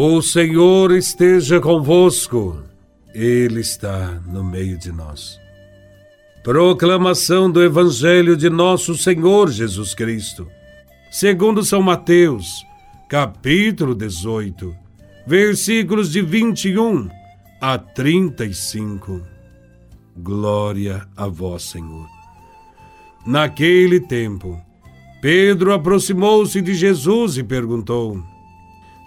O Senhor esteja convosco, Ele está no meio de nós. Proclamação do Evangelho de Nosso Senhor Jesus Cristo, segundo São Mateus, capítulo 18, versículos de 21 a 35. Glória a Vós, Senhor. Naquele tempo, Pedro aproximou-se de Jesus e perguntou: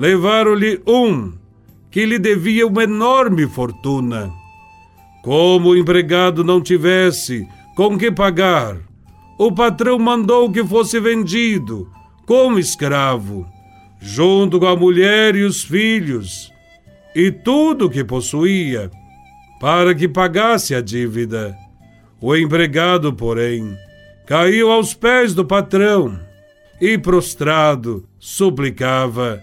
levaram-lhe um que lhe devia uma enorme fortuna. Como o empregado não tivesse com que pagar, o patrão mandou que fosse vendido como escravo, junto com a mulher e os filhos, e tudo o que possuía, para que pagasse a dívida. O empregado, porém, caiu aos pés do patrão e, prostrado, suplicava: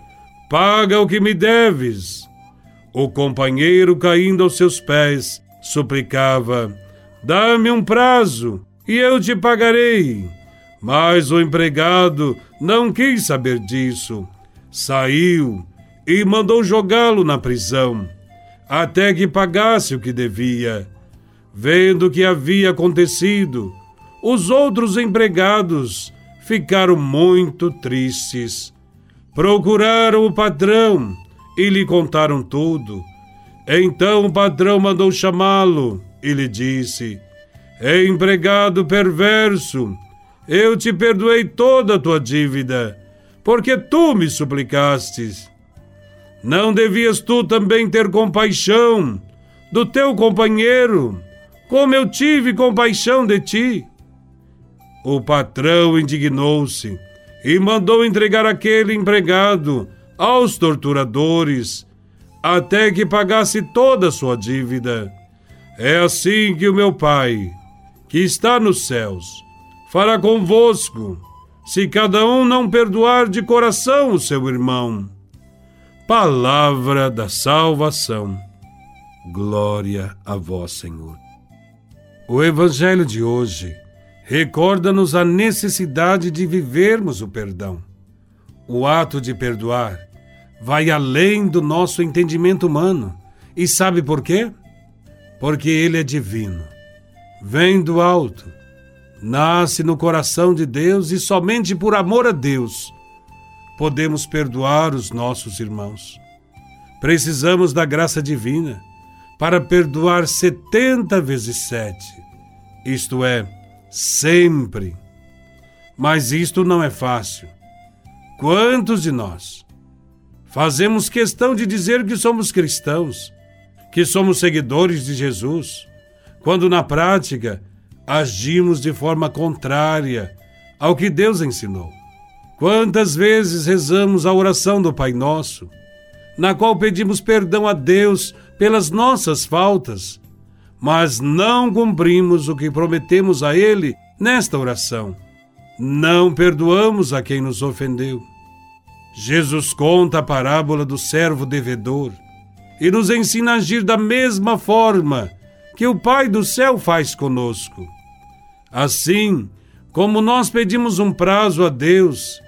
Paga o que me deves. O companheiro, caindo aos seus pés, suplicava: Dá-me um prazo e eu te pagarei. Mas o empregado não quis saber disso. Saiu e mandou jogá-lo na prisão, até que pagasse o que devia. Vendo o que havia acontecido, os outros empregados ficaram muito tristes Procuraram o patrão e lhe contaram tudo. Então o patrão mandou chamá-lo e lhe disse: Empregado perverso, eu te perdoei toda a tua dívida, porque tu me suplicastes. Não devias tu também ter compaixão do teu companheiro, como eu tive compaixão de ti? O patrão indignou-se e mandou entregar aquele empregado aos torturadores, até que pagasse toda a sua dívida. É assim que o meu Pai, que está nos céus, fará convosco, se cada um não perdoar de coração o seu irmão. Palavra da salvação. Glória a vós, Senhor. O Evangelho de hoje recorda-nos a necessidade de vivermos o perdão. O ato de perdoar vai além do nosso entendimento humano. E sabe por quê? Porque ele é divino. Vem do alto, nasce no coração de Deus e somente por amor a Deus podemos perdoar os nossos irmãos. Precisamos da graça divina para perdoar setenta vezes sete, isto é, sempre. Mas isto não é fácil. Quantos de nós fazemos questão de dizer que somos cristãos, que somos seguidores de Jesus, quando na prática agimos de forma contrária ao que Deus ensinou? Quantas vezes rezamos a oração do Pai Nosso, na qual pedimos perdão a Deus pelas nossas faltas, mas não cumprimos o que prometemos a Ele nesta oração. Não perdoamos a quem nos ofendeu. Jesus conta a parábola do servo devedor e nos ensina a agir da mesma forma que o Pai do céu faz conosco. Assim, como nós pedimos um prazo a Deus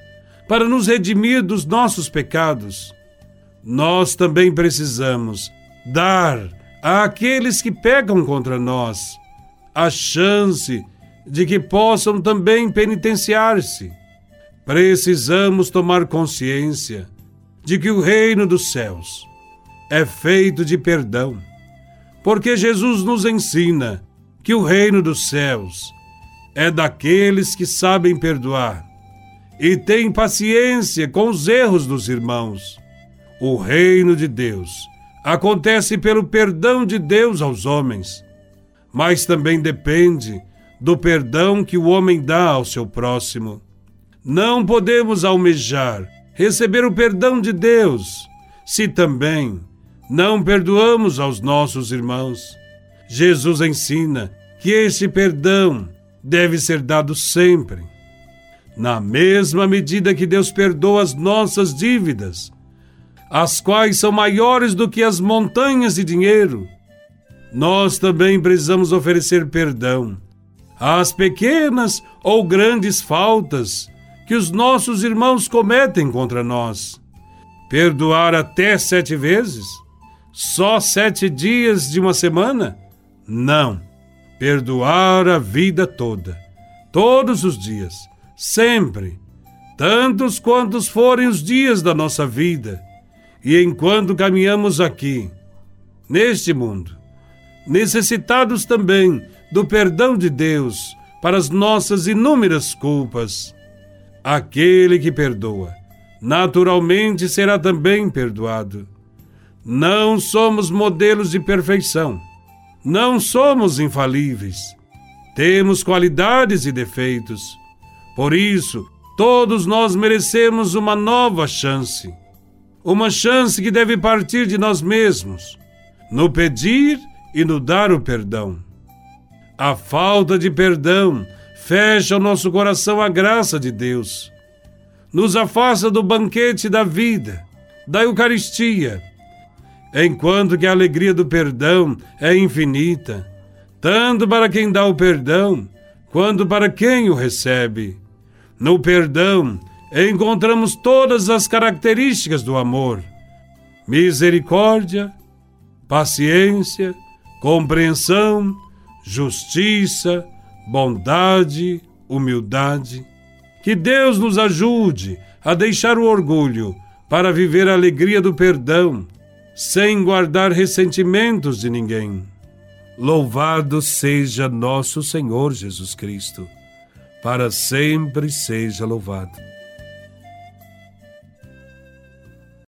para nos redimir dos nossos pecados, nós também precisamos dar àqueles que pegam contra nós a chance de que possam também penitenciar-se. Precisamos tomar consciência de que o reino dos céus é feito de perdão, porque Jesus nos ensina que o reino dos céus é daqueles que sabem perdoar e têm paciência com os erros dos irmãos. O reino de Deus acontece pelo perdão de Deus aos homens, mas também depende do perdão que o homem dá ao seu próximo. Não podemos almejar receber o perdão de Deus se também não perdoamos aos nossos irmãos. Jesus ensina que esse perdão deve ser dado sempre. Na mesma medida que Deus perdoa as nossas dívidas, as quais são maiores do que as montanhas de dinheiro, nós também precisamos oferecer perdão às pequenas ou grandes faltas que os nossos irmãos cometem contra nós. Perdoar até sete vezes? Só sete dias de uma semana? Não. Perdoar a vida toda, todos os dias, sempre, tantos quantos forem os dias da nossa vida, e enquanto caminhamos aqui, neste mundo, necessitados também do perdão de Deus para as nossas inúmeras culpas. Aquele que perdoa, naturalmente será também perdoado. Não somos modelos de perfeição. Não somos infalíveis. Temos qualidades e defeitos. Por isso, todos nós merecemos uma nova chance. Uma chance que deve partir de nós mesmos, no pedir e no dar o perdão. A falta de perdão fecha o nosso coração à graça de Deus, nos afasta do banquete da vida, da Eucaristia, enquanto que a alegria do perdão é infinita, tanto para quem dá o perdão, quanto para quem o recebe. No perdão encontramos todas as características do amor: misericórdia, paciência, compreensão, justiça, bondade, humildade. Que Deus nos ajude a deixar o orgulho para viver a alegria do perdão, sem guardar ressentimentos de ninguém. Louvado seja nosso Senhor Jesus Cristo, para sempre seja louvado.